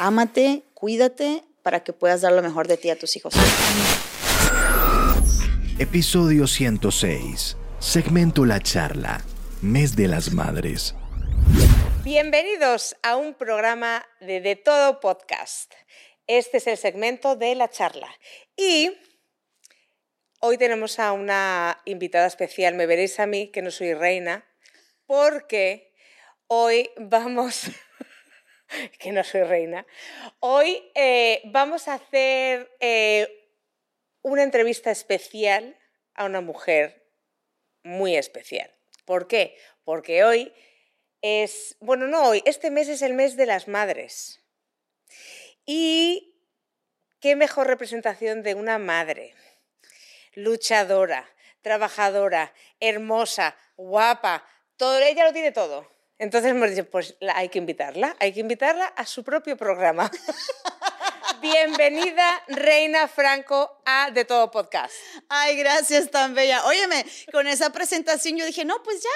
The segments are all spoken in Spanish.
ámate, cuídate para que puedas dar lo mejor de ti a tus hijos. Episodio 106. Segmento La Charla. Mes de las Madres. Bienvenidos a un programa de De Todo Podcast. Este es el segmento de la charla. Y hoy tenemos a una invitada especial. Me veréis a mí, que no soy reina, porque hoy vamos... que no soy reina. Hoy eh, vamos a hacer eh, una entrevista especial a una mujer muy especial. ¿Por qué? Porque hoy es, bueno, no hoy, este mes es el mes de las madres. Y qué mejor representación de una madre, luchadora, trabajadora, hermosa, guapa, todo, ella lo tiene todo. Entonces hemos dicho, pues hay que invitarla, hay que invitarla a su propio programa. Bienvenida, Reina Franco, a De Todo Podcast. Ay, gracias, tan bella. Óyeme, con esa presentación yo dije, no, pues ya,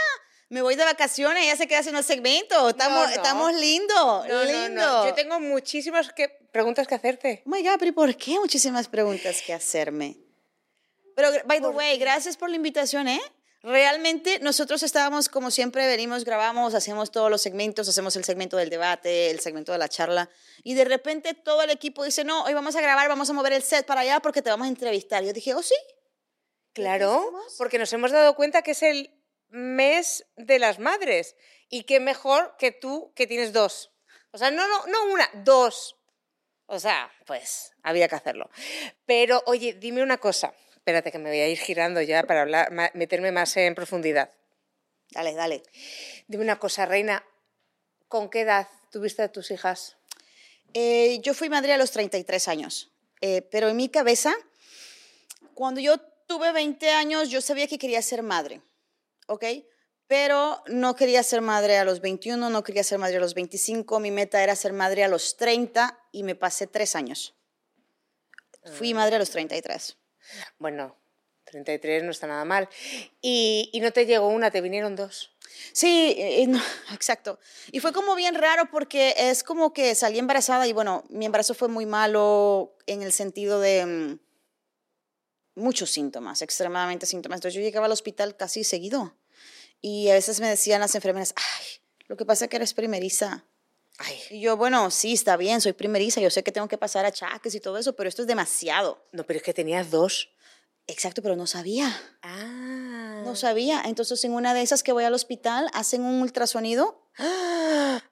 me voy de vacaciones, ya se queda haciendo el segmento. Estamos, estamos lindo, lindo. Yo tengo muchísimas que, preguntas que hacerte. Oh my God, pero ¿por qué muchísimas preguntas que hacerme? Pero, by the way, gracias por la invitación, ¿eh? Realmente nosotros estábamos, como siempre, venimos, grabamos, hacemos todos los segmentos, hacemos el segmento del debate, el segmento de la charla, y de repente todo el equipo dice, no, hoy vamos a grabar, vamos a mover el set para allá porque te vamos a entrevistar. Yo dije, oh, sí. Claro, porque nos hemos dado cuenta que es el mes de las madres, y qué mejor que tú que tienes dos. O sea, no, no, no una, dos. O sea, pues había que hacerlo. Pero, oye, dime una cosa. Espérate que me voy a ir girando ya para hablar, meterme más en profundidad. Dale, dale. Dime una cosa, Reina, ¿con qué edad tuviste a tus hijas? Eh, yo fui madre a los 33 años, eh, pero en mi cabeza, cuando yo tuve 20 años, yo sabía que quería ser madre, ¿ok? Pero no quería ser madre a los 21, no quería ser madre a los 25, mi meta era ser madre a los 30 y me pasé tres años. Fui ah. madre a los 33. Bueno, 33 no está nada mal. Y, no te llegó una, te vinieron dos. Sí, exacto. Y fue como bien raro porque es como que salí embarazada y bueno, mi embarazo fue muy malo en el sentido de mm, muchos síntomas, extremadamente síntomas. Entonces yo llegaba al hospital casi seguido y a veces me decían las enfermeras, ay, lo que pasa es que eres primeriza. Y yo, bueno, sí, está bien, soy primeriza, yo sé que tengo que pasar a chaques y todo eso, pero esto es demasiado. No, pero es que tenías dos. Exacto, pero no sabía. Ah. No sabía. Entonces, en una de esas que voy al hospital, hacen un ultrasonido.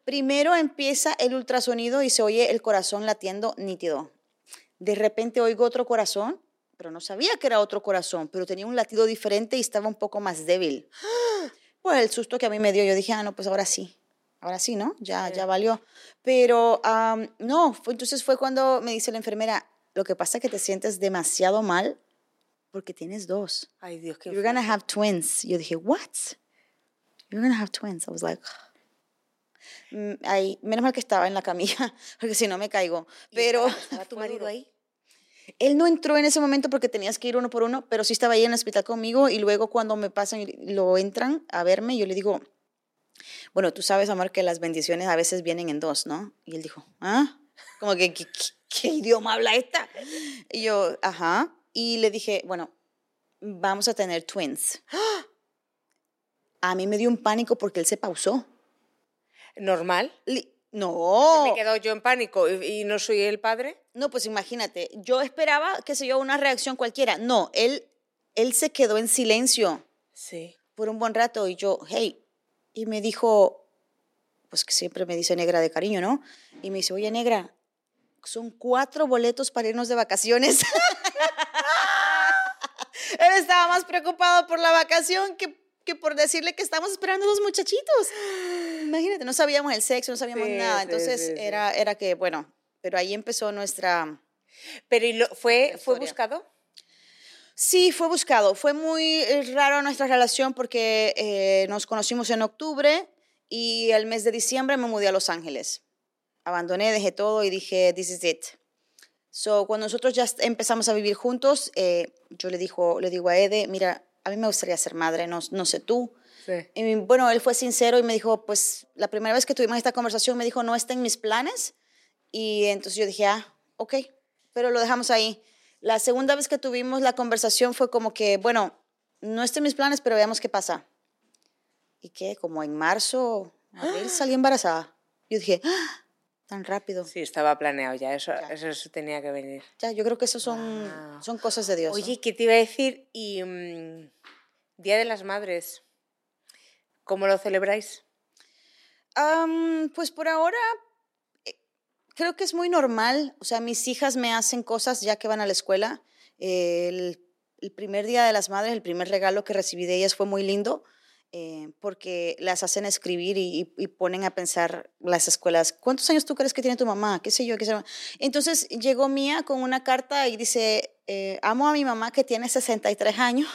Primero empieza el ultrasonido y se oye el corazón latiendo nítido. De repente oigo otro corazón, pero no sabía que era otro corazón, pero tenía un latido diferente y estaba un poco más débil. Pues el susto que a mí me dio, yo dije, ah, no, pues ahora sí ahora sí, ¿no? Ya, ya valió. Pero no, entonces fue cuando me dice la enfermera, lo que pasa es que te sientes demasiado mal porque tienes dos. Ay, Dios, qué You're gonna have twins. Yo dije, what? You're gonna have twins. I was like, mm, Ay, menos mal que estaba en la camilla, porque si no me caigo. Pero ¿Estaba tu marido ahí? Él no entró en ese momento porque tenías que ir uno por uno, pero sí estaba ahí en el hospital conmigo y luego cuando me pasan y lo entran a verme, yo le digo, bueno, tú sabes, amor, que las bendiciones a veces vienen en dos, ¿no? Y él dijo, ¿ah? Como que, ¿qué, idioma habla esta? Y yo, ajá. Y le dije, bueno, vamos a tener twins. A mí me dio un pánico porque él se pausó. ¿Normal? no. ¿Me he quedado yo en pánico y, no soy el padre? No, pues imagínate, yo esperaba, qué sé yo, una reacción cualquiera. No, él, él se quedó en silencio. Sí. Por un buen rato y yo, hey, y me dijo, pues que siempre me dice negra de cariño, ¿no? Y me dice, oye, negra, son cuatro boletos para irnos de vacaciones. Él estaba más preocupado por la vacación que, que por decirle que estamos esperando dos muchachitos. Imagínate, no sabíamos el sexo, no sabíamos nada. Entonces era, era que, bueno, pero ahí empezó nuestra... ¿Pero y lo, fue, fue buscado? Sí, fue buscado. Fue muy eh, raro nuestra relación porque eh, nos conocimos en octubre y el mes de diciembre me mudé a Los Ángeles. Abandoné, dejé todo y dije, this is it. So, cuando nosotros ya empezamos a vivir juntos, eh, yo le, dijo, le digo a Ede, mira, a mí me gustaría ser madre, no, no sé tú. Y bueno, él fue sincero y me dijo, pues la primera vez que tuvimos esta conversación me dijo, no está en mis planes, Y entonces yo dije, ah, ok, pero lo dejamos ahí. La segunda vez que tuvimos la conversación fue como que, bueno, no estén mis planes, pero veamos qué pasa. ¿Y qué? Como en marzo, abril salí embarazada. Yo dije, ¡Ah! tan rápido. Sí, estaba planeado ya, eso, eso, eso tenía que venir. Ya, yo creo que eso son, Wow. son cosas de Dios. ¿no? Oye, ¿qué te iba a decir? Y mm, Día de las Madres, ¿cómo lo celebráis? Pues por ahora creo que es muy normal. O sea, mis hijas me hacen cosas ya que van a la escuela. El, el primer día de las madres, el primer regalo que recibí de ellas fue muy lindo. eh, porque las hacen escribir y, y- y ponen a pensar las escuelas, ¿cuántos años tú crees que tiene tu mamá? ¿Qué sé yo? ¿Qué sé yo? Entonces llegó Mía con una carta y dice, eh, amo a mi mamá que tiene 63 años.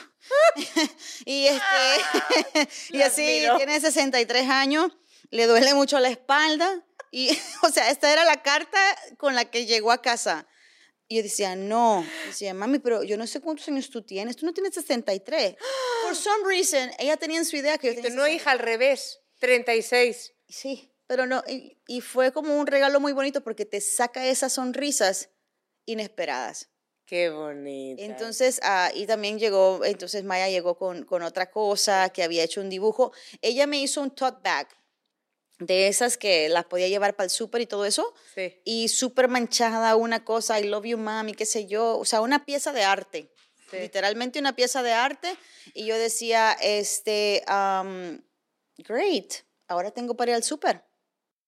y, este, y así tiene 63 años, le duele mucho la espalda. Y, o sea, esta era la carta con la que llegó a casa. Y yo decía, no. Decía, mami, pero yo no sé cuántos años tú tienes. Tú no tienes 63. For some reason, ella tenía en su idea que yo tenía No, hija, al revés, 36. Sí, pero no, y, y fue como un regalo muy bonito porque te saca esas sonrisas inesperadas. Qué bonito. Entonces, ah, y también llegó, entonces Maya llegó con, con otra cosa, que había hecho un dibujo. Ella me hizo un tote bag de esas que las podía llevar para el súper y todo eso. Sí. Y súper manchada, una cosa, I love you, mami, qué sé yo. O sea, una pieza de arte. Sí. Literalmente una pieza de arte. Y yo decía, este, um, great, ahora tengo para ir al súper.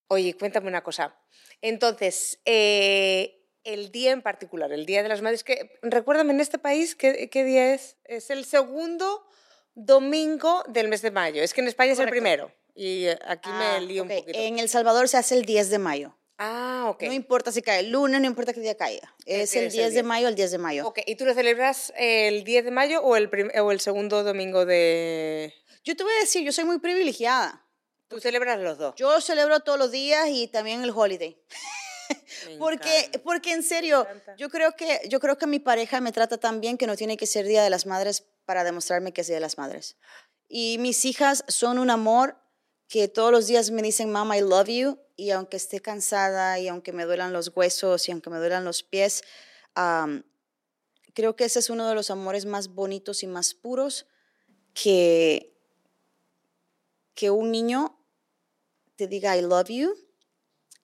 Oye, cuéntame una cosa. Entonces, eh, el día en particular, el Día de las Madres, que recuérdame en este país qué, qué día es. Es el segundo domingo del mes de mayo. Es que en España es el Correcto. primero. Y eh, aquí Ah, me lío ok. un poquito. En El Salvador se hace el 10 de mayo. Ah, ok. No importa si cae el lunes, no importa qué día caiga. Es el es el 10 de 10. mayo, el 10 de mayo. Ok, ¿y tú lo celebras el 10 de mayo o el, o el segundo domingo de...? Yo te voy a decir, yo soy muy privilegiada. Tú celebras los dos. Yo celebro todos los días y también el holiday. Porque, porque en serio, yo creo, que, yo creo que mi pareja me trata tan bien que no tiene que ser Día de las Madres para demostrarme que es Día de las Madres. Y mis hijas son un amor que todos los días me dicen, Mama, I love you. Y aunque esté cansada y aunque me duelan los huesos y aunque me duelan los pies, creo que ese es uno de los amores más bonitos y más puros que, que un niño te diga, I love you.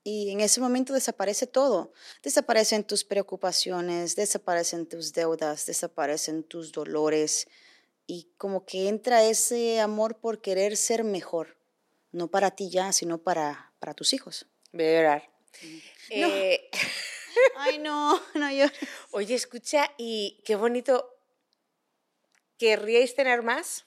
Y en ese momento desaparece todo. Desaparecen tus preocupaciones, desaparecen tus deudas, desaparecen tus dolores. Y como que entra ese amor por querer ser mejor. No para ti ya, sino para, para tus hijos. Voy a llorar. No. Eh, Ay, no, no yo. oye, escucha, y qué bonito. ¿Querríais tener más?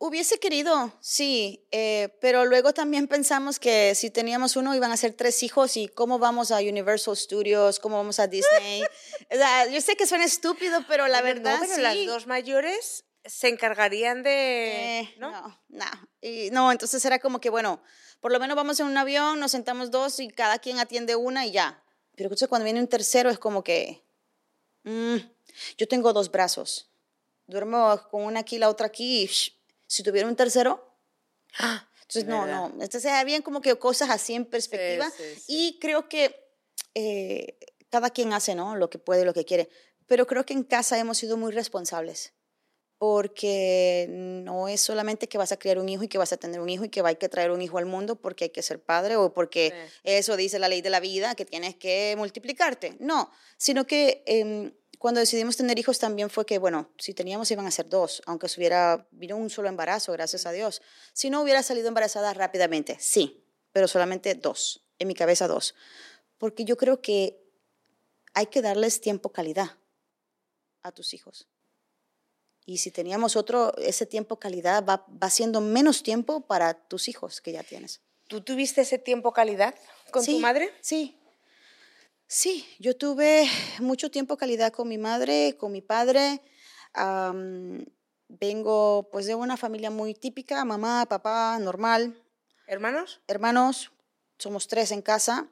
Hubiese querido, sí, eh, pero luego también pensamos que si teníamos uno iban a ser tres hijos y cómo vamos a Universal Studios, cómo vamos a Disney. O sea, yo sé que suena estúpido, pero la Bueno, no, verdad pero sí. las dos mayores se encargarían de... Eh, ¿no? no, no. Y no, entonces era como que, bueno, por lo menos vamos en un avión, nos sentamos dos y cada quien atiende una y ya. Pero entonces cuando viene un tercero es como que, mm, yo tengo dos brazos, duermo con una aquí, la otra aquí, y si tuviera un tercero, entonces no, no, entonces bien como que cosas así en perspectiva sí, sí. y creo que eh, cada quien hace, ¿no? Lo que puede, lo que quiere, pero creo que en casa hemos sido muy responsables porque no es solamente que vas a criar un hijo y que vas a tener un hijo y que va a que traer un hijo al mundo porque hay que ser padre o porque Sí. eso dice la ley de la vida, que tienes que multiplicarte. No, sino que em, cuando decidimos tener hijos también fue que, bueno, si teníamos iban a ser dos, aunque se hubiera, vino un solo embarazo, gracias a Dios. Si no hubiera salido embarazada rápidamente, sí, pero solamente dos, en mi cabeza dos. Porque yo creo que hay que darles tiempo calidad a tus hijos. Y si teníamos otro, ese tiempo calidad va, va siendo menos tiempo para tus hijos que ya tienes. ¿Tú tuviste ese tiempo calidad con tu Sí, madre? Sí. Sí, yo tuve mucho tiempo calidad con mi madre, con mi padre. Am, vengo pues de una familia muy típica, mamá, papá, normal, ¿Hermanos? hermanos, somos tres en casa.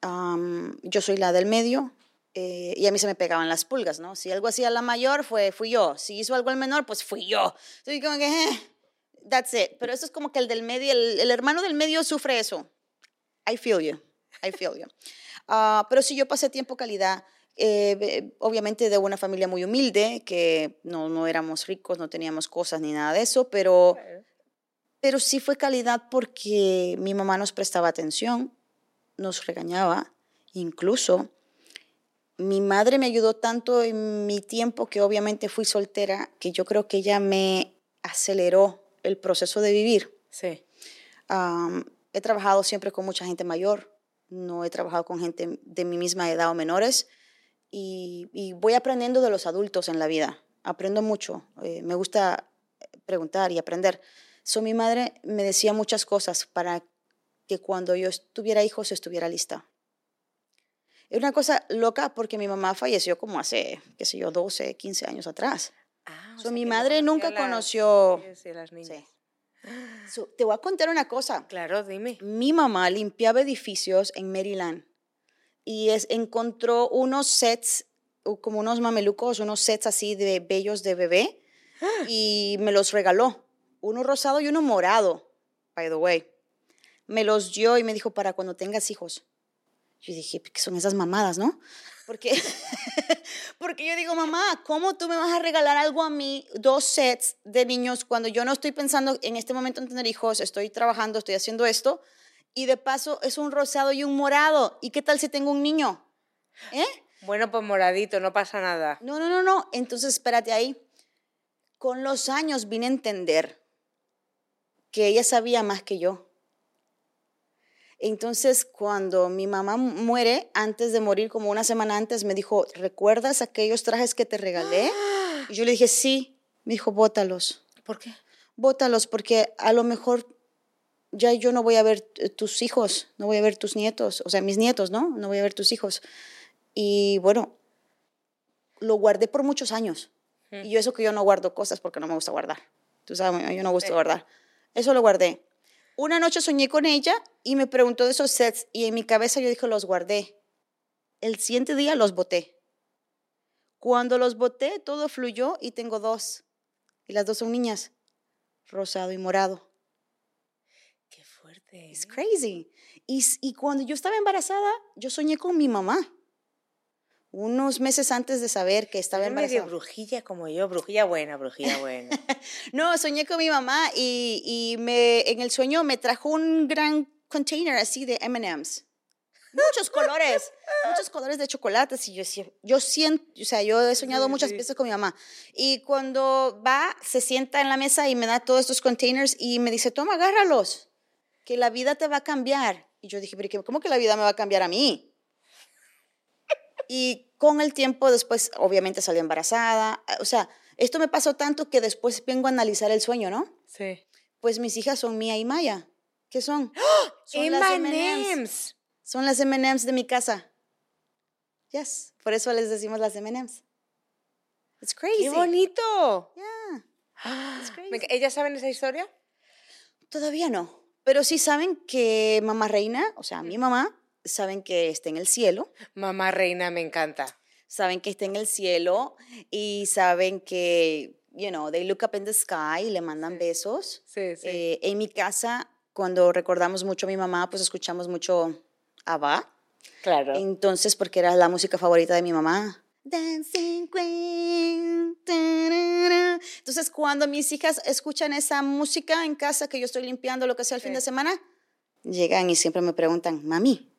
Am, yo soy la del medio eh, y a mí se me pegaban las pulgas, ¿no? Si algo hacía la mayor, fue, fui yo. Si hizo algo el menor, pues fui yo. Entonces, como que, eh, that's it. Pero eso es como que el del medio, el, el hermano del medio sufre eso. I feel you. I feel you. Ah, pero sí, yo pasé tiempo calidad. eh, eh, obviamente de una familia muy humilde, que no, no éramos ricos, no teníamos cosas ni nada de eso, pero, pero sí fue calidad porque mi mamá nos prestaba atención, nos regañaba, incluso mi madre me ayudó tanto en mi tiempo que obviamente fui soltera, que yo creo que ella me aceleró el proceso de vivir. Sí. He trabajado siempre con mucha gente mayor, no he trabajado con gente de mi misma edad o menores y, y voy aprendiendo de los adultos en la vida. Aprendo mucho, eh, me gusta preguntar y aprender. So, mi madre me decía muchas cosas para que cuando yo tuviera hijos estuviera lista. Es una cosa loca porque mi mamá falleció como hace, qué sé yo, 12, 15 años atrás. Ah, o So, sea mi madre nunca las conoció- las niñas. Sí. So, te voy a contar una cosa. Claro, dime. Mi mamá limpiaba edificios en Maryland y es, encontró unos sets, como unos mamelucos, unos sets así de bellos de bebé y me los regaló. Uno rosado y uno morado, by the way. Me los dio y me dijo para cuando tengas hijos. Yo dije, ¿qué son esas mamadas, no? Porque, porque yo digo, mamá, ¿cómo tú me vas a regalar algo a mí, dos sets de niños, cuando yo no estoy pensando en este momento en tener hijos, estoy trabajando, estoy haciendo esto, y de paso es un rosado y un morado? ¿Y qué tal si tengo un niño? ¿Eh? Bueno, pues moradito, no pasa nada. No, no, no, no. Entonces, espérate ahí. Con los años vine a entender que ella sabía más que yo. Entonces, cuando mi mamá mu- muere, antes de morir, como una semana antes, me dijo, ¿recuerdas aquellos trajes que te regalé? Y yo le dije, sí. Me dijo, bótalos, ¿Por qué? bótalos, porque a lo mejor ya yo no voy a ver tus hijos, no voy a ver tus nietos, o sea, mis nietos, ¿no? No voy a ver tus hijos. Y bueno, lo guardé por muchos años. Y yo eso que yo no guardo cosas porque no me gusta guardar. Tú sabes, mí no Sí. guardar. Eso lo guardé. Una noche soñé con ella y me preguntó de esos sets y en mi cabeza yo dije, los guardé. El siguiente día los boté. Cuando los boté, todo fluyó y tengo dos. Y las dos son niñas, rosado y morado. Qué fuerte. Es ¿eh? crazy. Y, cuando yo estaba embarazada, yo soñé con mi mamá. Unos meses antes de saber que estaba medio embarazada. brujilla como yo, brujilla buena, brujilla buena. No, soñé con mi mamá y, y me, en el sueño me trajo un gran container así de M&M's. Muchos colores, muchos colores de chocolates y yo, yo siento, o sea, yo he soñado Sí, muchas sí. veces con mi mamá. Y cuando va, se sienta en la mesa y me da todos estos containers y me dice, toma, agárralos, que la vida te va a cambiar. Y yo dije, pero ¿qué- ¿cómo que la vida me va a cambiar a mí? Y con el tiempo después, obviamente salí embarazada. O sea, esto me pasó tanto que después vengo a analizar el sueño, ¿no? Sí. Pues mis hijas son Mía y Maya. ¿Qué son? Son las M&Ms. Son las M&M's de mi casa. Yes, por eso les decimos las M&M's. It's crazy. ¡Qué bonito! Yeah. Ah, crazy. me enc- ¿Ellas saben esa historia? Todavía no, pero sí saben que mamá reina, o sea, mi mamá, saben que está en el cielo, Mamá reina, me encanta. saben que está en el cielo y saben que, you know, they look up in the sky y le mandan Sí. besos. Sí, sí. Eh, en mi casa, cuando recordamos mucho a mi mamá, pues escuchamos mucho Abba. claro. Entonces, porque era la música favorita de mi mamá. Dancing Queen. Entonces, cuando mis hijas escuchan esa música en casa, que yo estoy limpiando lo que sea el fin Sí. de semana, llegan y siempre me preguntan, mami,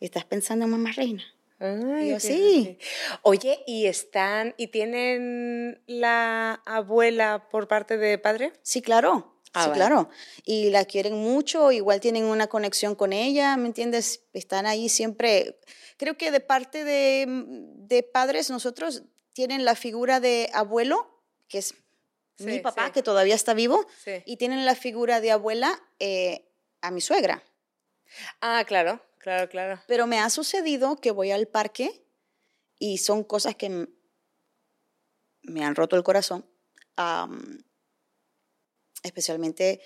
¿estás pensando en mamá reina? Ay, yo, sí. Oye, ¿y están y tienen la abuela por parte de padre? Sí, claro. Ah, sí, vale. claro. Y la quieren mucho, igual tienen una conexión con ella, ¿me entiendes? Están ahí siempre. Creo que de parte de, de padres, nosotros tienen la figura de abuelo, que es mi papá, sí. que todavía está vivo, y tienen la figura de abuela eh, a mi suegra. Ah, claro, claro, claro. Pero me ha sucedido que voy al parque y son cosas que me han roto el corazón. Am, especialmente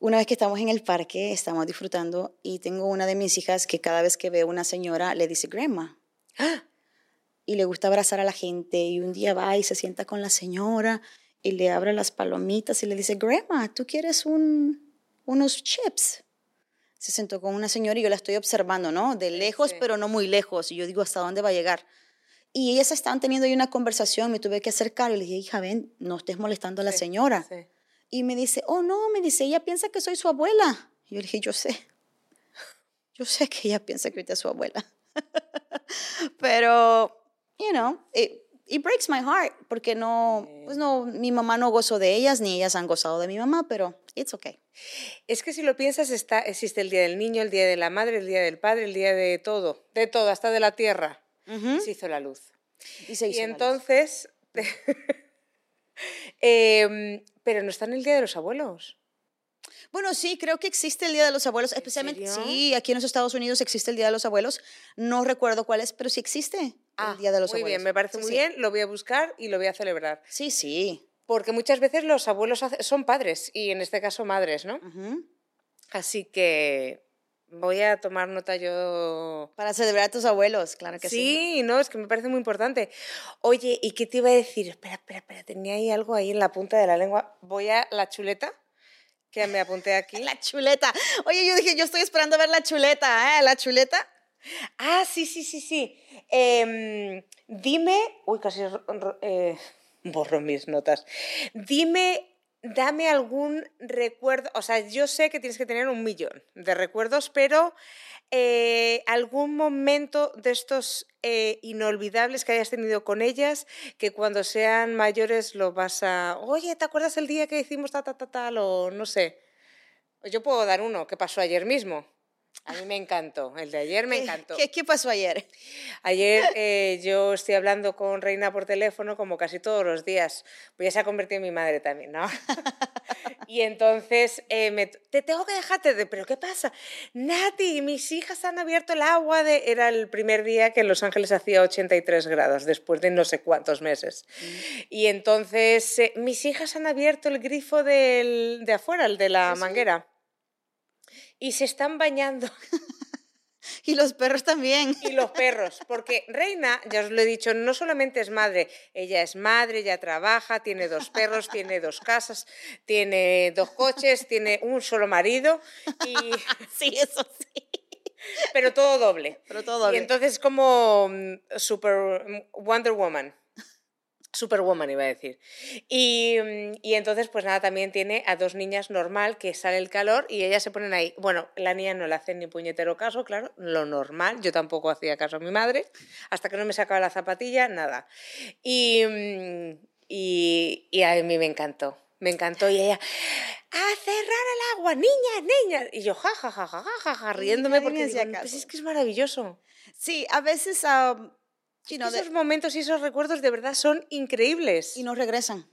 una vez que estamos en el parque, estamos disfrutando y tengo una de mis hijas que cada vez que ve a una señora le dice grandma. Y le gusta abrazar a la gente y un día va y se sienta con la señora y le abre las palomitas y le dice, grandma, ¿tú quieres un, unos chips? Se sentó con una señora y yo la estoy observando, ¿no? De lejos, sí. pero no muy lejos. Y yo digo, ¿hasta dónde va a llegar? Y ellas estaban teniendo ahí una conversación, me tuve que acercar y le dije, hija, ven, no estés molestando a la Sí, señora. sí. Y me dice, oh, no, me dice, ella piensa que soy su abuela. Y yo le dije, yo sé. Yo sé que ella piensa que usted es su abuela. Pero, you know, it, it breaks my heart porque no, pues no, mi mamá no gozó de ellas ni ellas han gozado de mi mamá, pero it's okay. Es que si lo piensas, está, existe el Día del Niño, el Día de la Madre, el Día del Padre, el Día de todo, de todo, hasta de la tierra. Ujú. Se hizo la luz. Y se Y hizo la luz. entonces, em, pero no está en el Día de los Abuelos. Bueno, sí, creo que existe el Día de los Abuelos, especialmente, serio? sí, aquí en los Estados Unidos existe el Día de los Abuelos. No recuerdo cuál es, pero sí existe el Día de los Ah, muy Abuelos. bien, me parece Sí, muy sí. bien, lo voy a buscar y lo voy a celebrar. Sí, sí. Porque muchas veces los abuelos son padres y en este caso madres, ¿no? Ujú. Así que voy a tomar nota yo. Para celebrar a tus abuelos, claro que sí. Sí, no, es que me parece muy importante. Oye, ¿y qué te iba a decir? Espera, espera, espera, tenía ahí algo ahí en la punta de la lengua. Voy a la chuleta, que me apunté aquí. La chuleta. Oye, yo dije, yo estoy esperando a ver la chuleta, ¿eh? La chuleta. Ah, sí, sí, sí, sí. Em, dime. Uy, casi eh, borro mis notas. Dime, dame algún recuerdo. O sea, yo sé que tienes que tener un millón de recuerdos, pero eh, algún momento de estos eh, inolvidables que hayas tenido con ellas, que cuando sean mayores lo vas a. Oye, ¿te acuerdas el día que hicimos ta, ta, ta, tal? O no sé. Yo puedo dar uno que pasó ayer mismo. A mí me encantó. El de ayer me ¿Qué- encantó. ¿Qué, qué pasó ayer? Ayer eh, yo estoy hablando con Reina por teléfono como casi todos los días, pues ya se ha convertido en mi madre también, ¿no? y entonces eh, me, te tengo que dejarte de, pero ¿qué pasa? Nati, mis hijas han abierto el agua de... Era el primer día que en Los Ángeles hacía 83 grados, después de no sé cuántos meses. Y entonces eh, mis hijas han abierto el grifo del, de afuera, el de la sí. manguera. Y se están bañando. Y los perros también. Y los perros, porque Reina, ya os lo he dicho, no solamente es madre, ella es madre, ella trabaja, tiene dos perros, tiene dos casas, tiene dos coches, tiene un solo marido, y, Sí, eso sí. pero todo doble. Pero todo Y bien. entonces como mm, super mm, Wonder Woman. Superwoman iba a decir. Y, mm, y entonces, pues nada, también tiene a dos niñas normal que sale el calor y ellas se ponen ahí. Bueno, la niña no le hace ni puñetero caso, claro, lo normal. Yo tampoco hacía caso a mi madre. Hasta que no me sacaba la zapatilla, nada. Y, mm, y, y a mí me encantó. Me encantó. Y ella, ¡a cerrar el agua! ¡Niñas, niñas! Y yo, ja, ja, ja, ja, ja, ja, riéndome porque digo, pues es que es maravilloso. Sí, a veces, um, de- esos momentos y esos recuerdos de verdad son increíbles. y no regresan.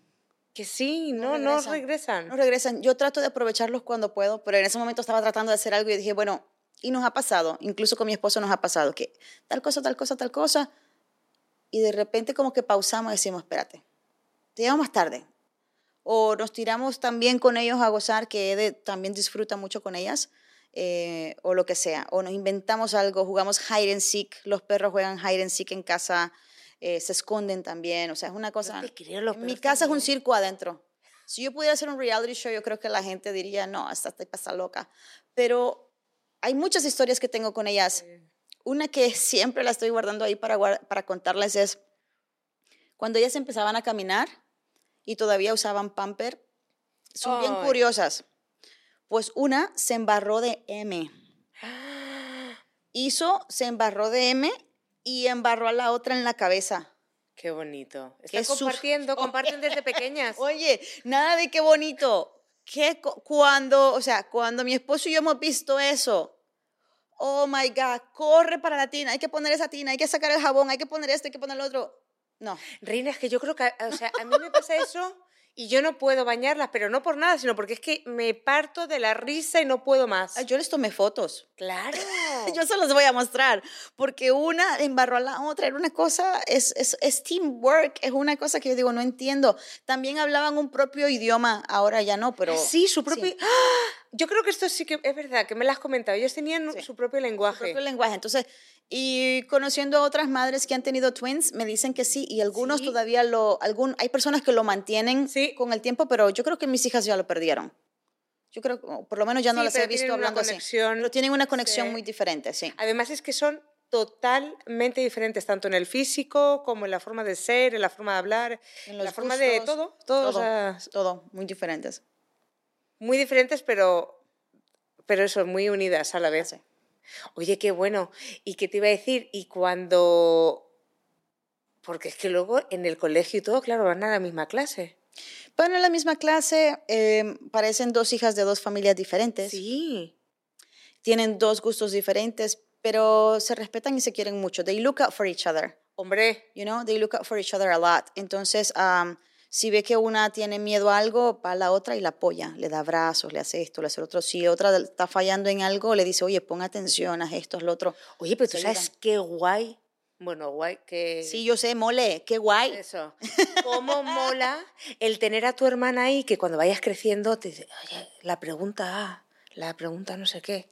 que sí, no no, no regresan. regresan. No regresan. Yo trato de aprovecharlos cuando puedo, pero en ese momento estaba tratando de hacer algo y dije, bueno, y nos ha pasado, incluso con mi esposo nos ha pasado, que tal cosa, tal cosa, tal cosa, y de repente como que pausamos y decimos, espérate, te llamo más tarde. O nos tiramos también con ellos a gozar, que Ede también disfruta mucho con ellas, eh, o lo que sea. O nos inventamos algo, jugamos hide and seek, los perros juegan hide and seek en casa, eh, se esconden también, o sea, es una cosa... creo, los en mi casa es un circo adentro. Si yo pudiera hacer un reality show, yo creo que la gente diría, no, hasta te pasa loca. Pero hay muchas historias que tengo con ellas. Una que siempre la estoy guardando ahí para, para contarles es cuando ellas empezaban a caminar y todavía usaban pamper, son bien curiosas. Pues una se embarró de M. Hizo, se embarró de M y embarró a la otra en la cabeza. Qué bonito. Están compartiendo, comparten desde pequeñas. Oye, nada de qué bonito. Que cuando, o sea, cuando mi esposo y yo hemos visto eso, oh my God, corre para la tina, hay que poner esa tina, hay que sacar el jabón, hay que poner esto, hay que poner lo otro. No, Reina, es que yo creo que, o sea, a mí me pasa eso y yo no puedo bañarlas, pero no por nada, sino porque es que me parto de la risa y no puedo más. Ay, yo les tomé fotos. Claro. Yo se los voy a mostrar, porque una embarró a la otra, era una cosa, es, es, es teamwork, es una cosa que yo digo, no entiendo. También hablaban un propio idioma, ahora ya no, pero... Ah, sí, su propio. sí. ¡Ah! Yo creo que esto sí que es verdad, que me lo has comentado. Ellos tenían Sí. su propio su lenguaje. propio lenguaje. Entonces, y conociendo a otras madres que han tenido twins, me dicen que sí, y algunos Sí. todavía lo, algún, hay personas que lo mantienen Sí. con el tiempo, pero yo creo que mis hijas ya lo perdieron. Yo creo, que, por lo menos ya no las he visto hablando así. conexión, Pero tienen una conexión muy diferente, sí. Además es que son totalmente diferentes, tanto en el físico como en la forma de ser, en la forma de hablar, En la los forma de gustos, todo, todo, o todo, sea, todo, muy diferentes. Muy diferentes, pero, pero eso, muy unidas a la vez. Sí. Oye, qué bueno. ¿Y qué te iba a decir? Y cuando... Porque es que luego en el colegio y todo, claro, van a la misma clase. Pero en la misma clase eh, parecen dos hijas de dos familias diferentes. Sí. Tienen dos gustos diferentes, pero se respetan y se quieren mucho. They look out for each other. Hombre, You know, they look out for each other a lot. Entonces, um, si ve que una tiene miedo a algo, va a la otra y la apoya, le da abrazos, le hace esto, le hace lo otro. Si otra está fallando en algo, le dice, oye, pon atención, haz esto, haz lo otro. oye, pero tú sabes qué guay. Bueno, guay, que... Sí, yo sé, mole, qué guay. Eso. ¿Cómo mola el tener a tu hermana ahí que cuando vayas creciendo te dice, oye, la pregunta A, la pregunta no sé qué.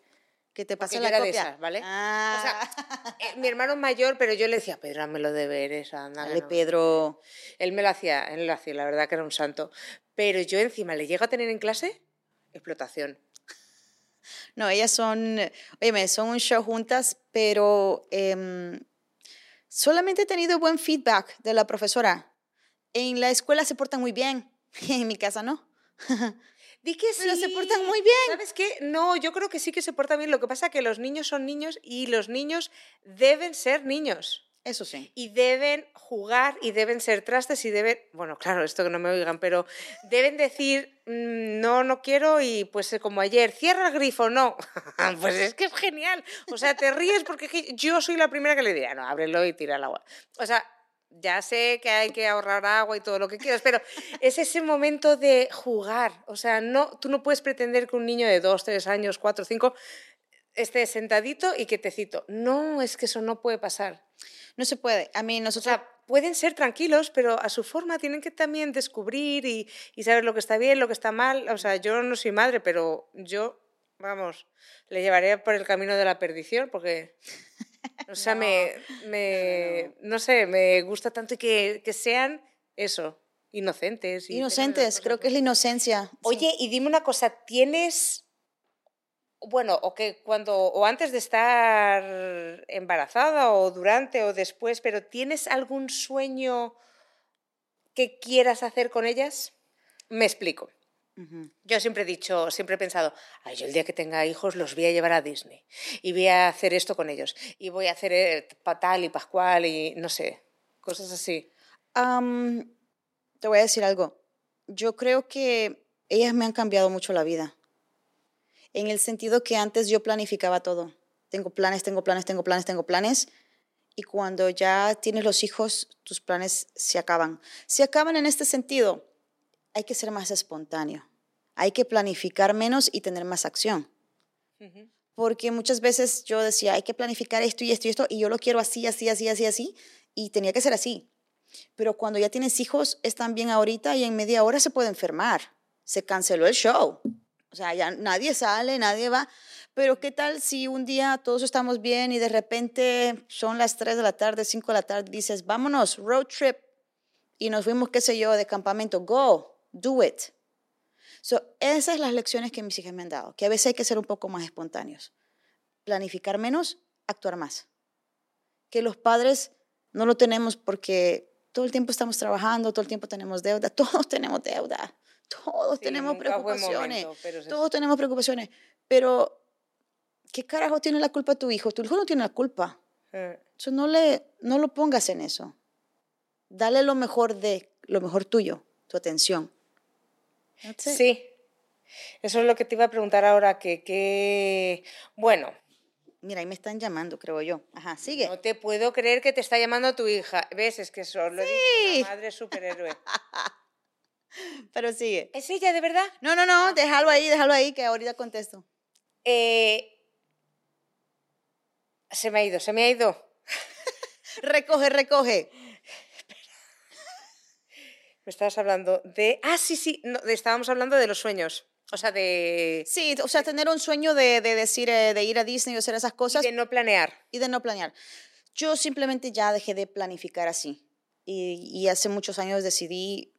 Que te yo la era de copia. esas, ¿vale? Ah, O sea, eh, mi hermano es mayor, pero yo le decía, Pedro, házmelo de deberes, anda. dale, no". Pedro. Él me lo hacía, él lo hacía, la verdad que era un santo. Pero yo encima le llego a tener en clase explotación. No, ellas son, oye, son un show juntas, pero em, solamente he tenido buen feedback de la profesora. En la escuela se portan muy bien, en mi casa no. Di que sí. Pero se portan muy bien. ¿Sabes qué? No, yo creo que sí que se portan bien. Lo que pasa es que los niños son niños y los niños deben ser niños. Eso sí. y deben jugar y deben ser trastes y deben, bueno, claro, esto que no me oigan, pero deben decir, "Mm, no, no quiero y pues eh, como ayer, cierra el grifo, no. pues es que es genial. O sea, te ríes porque yo soy la primera que le diría, no, ábrelo y tira el agua. O sea, ya sé que hay que ahorrar agua y todo lo que quieras, pero es ese momento de jugar. O sea, no, tú no puedes pretender que un niño de dos, tres años, cuatro, cinco esté sentadito y que te cito. No, es que eso no puede pasar. No se puede. A mí, O nosotros, sea, pueden ser tranquilos, pero a su forma tienen que también descubrir y, y saber lo que está bien, lo que está mal. O sea, yo no soy madre, pero yo, vamos, le llevaré por el camino de la perdición porque, o sea, me, me- no sé, me gusta tanto que, que sean eso, inocentes. y inocentes, creo que es la inocencia. sí. Oye, y dime una cosa, ¿tienes, bueno, o que cuando, o antes de estar embarazada, o durante, o después, pero ¿tienes algún sueño que quieras hacer con ellas? Me explico. Yo siempre he dicho, siempre he pensado, ay, yo el día que tenga hijos los voy a llevar a Disney y voy a hacer esto con ellos y voy a hacer eh, pa- tal y pascual y no sé, cosas así. Te voy a decir algo. Yo creo que ellas me han cambiado mucho la vida. En el sentido que antes yo planificaba todo. Tengo planes, tengo planes, tengo planes, tengo planes. Y cuando ya tienes los hijos, tus planes se acaban. Se acaban en este sentido. Hay que ser más espontáneo. Hay que planificar menos y tener más acción. Porque muchas veces yo decía, hay que planificar esto y esto y esto, y yo lo quiero así, así, así, así, así, y tenía que ser así. Pero cuando ya tienes hijos, es también ahorita y en media hora se puede enfermar. Se canceló el show. O sea, ya nadie sale, nadie va. Pero ¿qué tal si un día todos estamos bien y de repente son las 3 de la tarde, 5 de la tarde, dices, vámonos, road trip, y nos fuimos, qué sé yo, de campamento, go, do it. So, esas son las lecciones que mis hijas me han dado, que a veces hay que ser un poco más espontáneos. Planificar menos, actuar más. Que los padres no lo tenemos porque todo el tiempo estamos trabajando, todo el tiempo tenemos deuda, todos tenemos deuda, todos Sí, tenemos preocupaciones, momento, todos tenemos preocupaciones, pero ¿qué carajo tiene la culpa tu hijo? Tu hijo no tiene la culpa. Eh. So, no, le, no lo pongas en eso. Dale lo mejor de lo mejor tuyo, tu atención. That's it. Sí, eso es lo que te iba a preguntar ahora, que, que... bueno, Mira, ahí me están llamando, creo yo. Ajá, sigue. no te puedo creer que te está llamando tu hija. ¿Ves? Es que solo Sí. una madre superhéroe. Pero sigue. ¿Es ella de verdad? No, no, no, déjalo ahí, déjalo ahí, que ahorita contesto. Eh, Se me ha ido, se me ha ido. Recoge, recoge. Me estabas hablando de... Ah, sí, sí, no, estábamos hablando de los sueños. O sea, de... Sí, o sea, tener un sueño de, de decir, eh, de ir a Disney o hacer esas cosas de no planear. y de no planear. Yo simplemente ya dejé de planificar así. Y, y hace muchos años decidí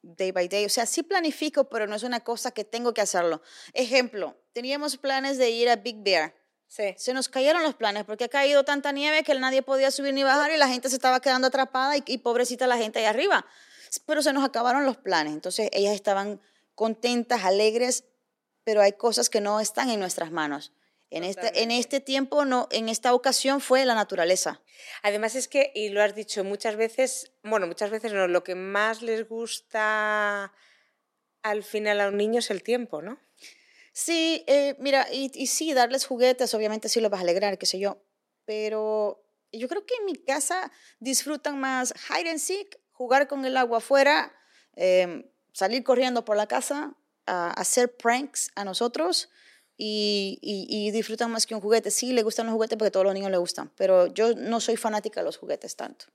day by day. O sea, sí planifico, pero no es una cosa que tengo que hacerlo. Ejemplo, teníamos planes de ir a Big Bear. Sí. Se nos cayeron los planes porque ha caído tanta nieve que nadie podía subir ni bajar y la gente se estaba quedando atrapada y, y pobrecita la gente ahí arriba. Pero se nos acabaron los planes. Entonces ellas estaban contentas, alegres, pero hay cosas que no están en nuestras manos. En este, en este tiempo, no, en esta ocasión fue la naturaleza. Además es que, y lo has dicho muchas veces, bueno, muchas veces no, lo que más les gusta al final a un niño es el tiempo, ¿no? Sí, eh, mira, y, y sí, darles juguetes, obviamente sí los vas a alegrar, qué sé yo, pero yo creo que en mi casa disfrutan más hide and seek, jugar con el agua afuera, em, salir corriendo por la casa, a hacer pranks a nosotros y, y- y disfrutan más que un juguete. Sí, le gustan los juguetes porque a todos los niños les gustan, pero yo no soy fanática de los juguetes tanto.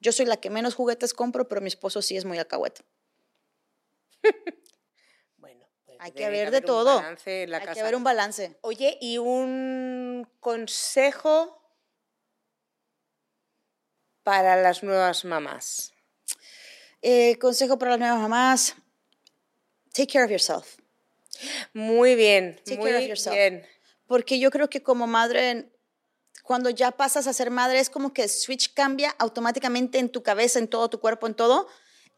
Yo soy la que menos juguetes compro, pero mi esposo sí es muy alcahuete. Bueno, pues Hay que haber de todo. Hay casa. que ver un balance. Oye, ¿y un consejo para las nuevas mamás? Eh, consejo para las nuevas mamás, take care of yourself. Muy bien, Take muy care of yourself. bien. Porque yo creo que como madre, cuando ya pasas a ser madre, es como que el switch cambia automáticamente en tu cabeza, en todo tu cuerpo, en todo.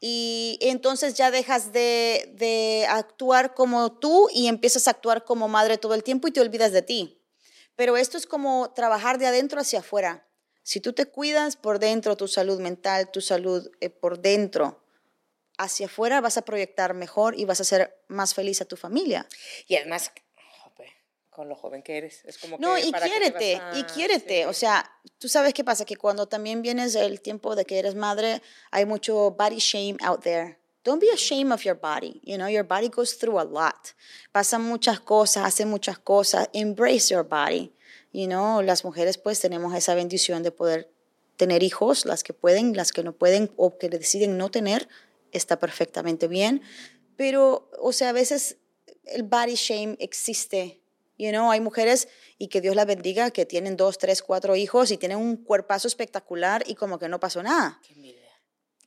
Y entonces ya dejas de, de actuar como tú y empiezas a actuar como madre todo el tiempo y te olvidas de ti. Pero esto es como trabajar de adentro hacia afuera. Si tú te cuidas por dentro, tu salud mental, tu salud eh, por dentro, hacia afuera vas a proyectar mejor y vas a ser más feliz a tu familia. Y además, con lo joven que eres, es como No, que... y ¿para qué te quiérete, a- y quiérete. sí. O sea, tú sabes qué pasa, que cuando también vienes el tiempo de que eres madre, hay mucho body shame out there. Don't be ashamed of your body. You know, your body goes through a lot. Pasan muchas cosas, hace muchas cosas. Embrace your body. You know, las mujeres pues tenemos esa bendición de poder tener hijos, las que pueden, las que no pueden o que deciden no tener, está perfectamente bien. Pero, o sea, a veces el body shame existe. You know, hay mujeres, y que Dios las bendiga, que tienen dos, tres, cuatro hijos y tienen un cuerpazo espectacular y como que no pasó nada. Qué envidia.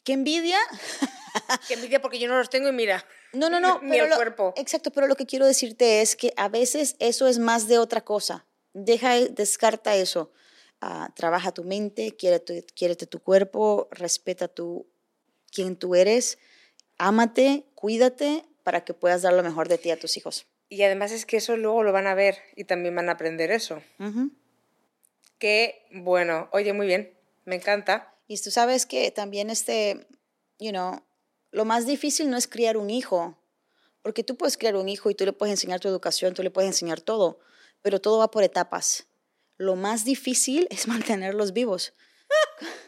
¿Qué envidia? Qué envidia porque yo no los tengo y mira. No, no, no. Ni pero el lo- cuerpo. Exacto, pero lo que quiero decirte es que a veces eso es más de otra cosa. Deja, descarta eso. Ah, trabaja tu mente, quiérete, quiérete tu cuerpo, respeta tu, quién tú eres, ámate, cuídate para que puedas dar lo mejor de ti a tus hijos. Y además es que eso luego lo van a ver y también van a aprender eso. Ujú. Que bueno, oye, muy bien, me encanta. Y tú sabes que también este, you know, lo más difícil no es criar un hijo, porque tú puedes criar un hijo y tú le puedes enseñar tu educación, tú le puedes enseñar todo, pero todo va por etapas. Lo más difícil es mantenerlos vivos.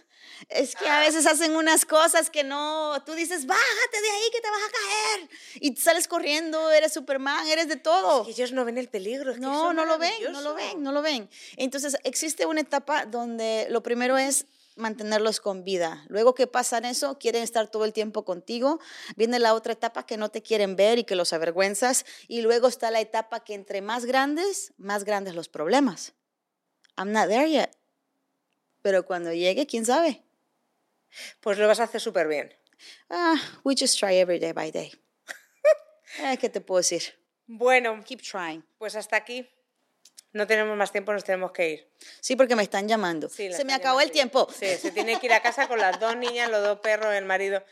Es que a veces hacen unas cosas que no, tú dices, bájate de ahí que te vas a caer. Y sales corriendo, eres Superman, eres de todo. Que ellos no ven el peligro. es que No, es no lo ven, no lo ven, no lo ven. Entonces, existe una etapa donde lo primero es mantenerlos con vida. Luego que pasan eso, quieren estar todo el tiempo contigo. Viene la otra etapa que no te quieren ver y que los avergüenzas. Y luego está la etapa que entre más grandes, más grandes los problemas. I'm not there yet. Pero cuando llegue, quién sabe. Pues lo vas a hacer súper bien. Ah, we just try every day by day. Eh, ¿Qué te puedo decir? Bueno, Keep trying. pues hasta aquí. No tenemos más tiempo, nos tenemos que ir. Sí, porque me están llamando. Sí, Se me acabó el tiempo. Sí, se tiene que ir a casa con las dos niñas, los dos perros, el marido.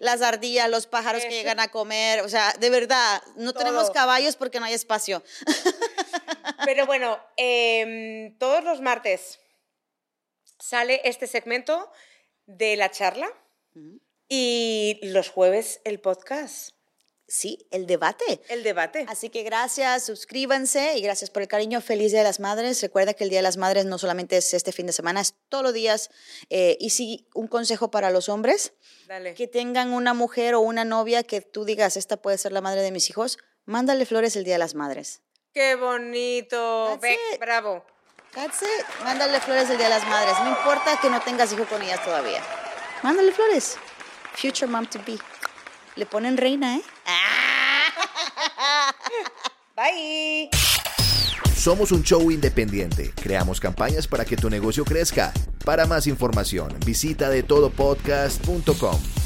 las ardillas, los pájaros que llegan a comer, o sea, de verdad, no tenemos caballos porque no hay espacio. Pero bueno, em, todos los martes sale este segmento de la charla y los jueves el podcast, Sí, el debate. el debate. Así que gracias, suscríbanse y gracias por el cariño. Feliz Día de las Madres. Recuerda que el Día de las Madres no solamente es este fin de semana, es todos los días. Eh, y sí, un consejo para los hombres, Dale. que tengan una mujer o una novia que tú digas, esta puede ser la madre de mis hijos, mándale flores el Día de las Madres. ¡Qué bonito! That's it. bravo. That's it. Mándale flores el Día de las Madres. No importa que no tengas hijo con ellas todavía. Mándale flores. Future mom to be. Le ponen reina, ¿eh? Bye. Somos un show independiente. Creamos campañas para que tu negocio crezca. Para más información, visita de todopodcast.com.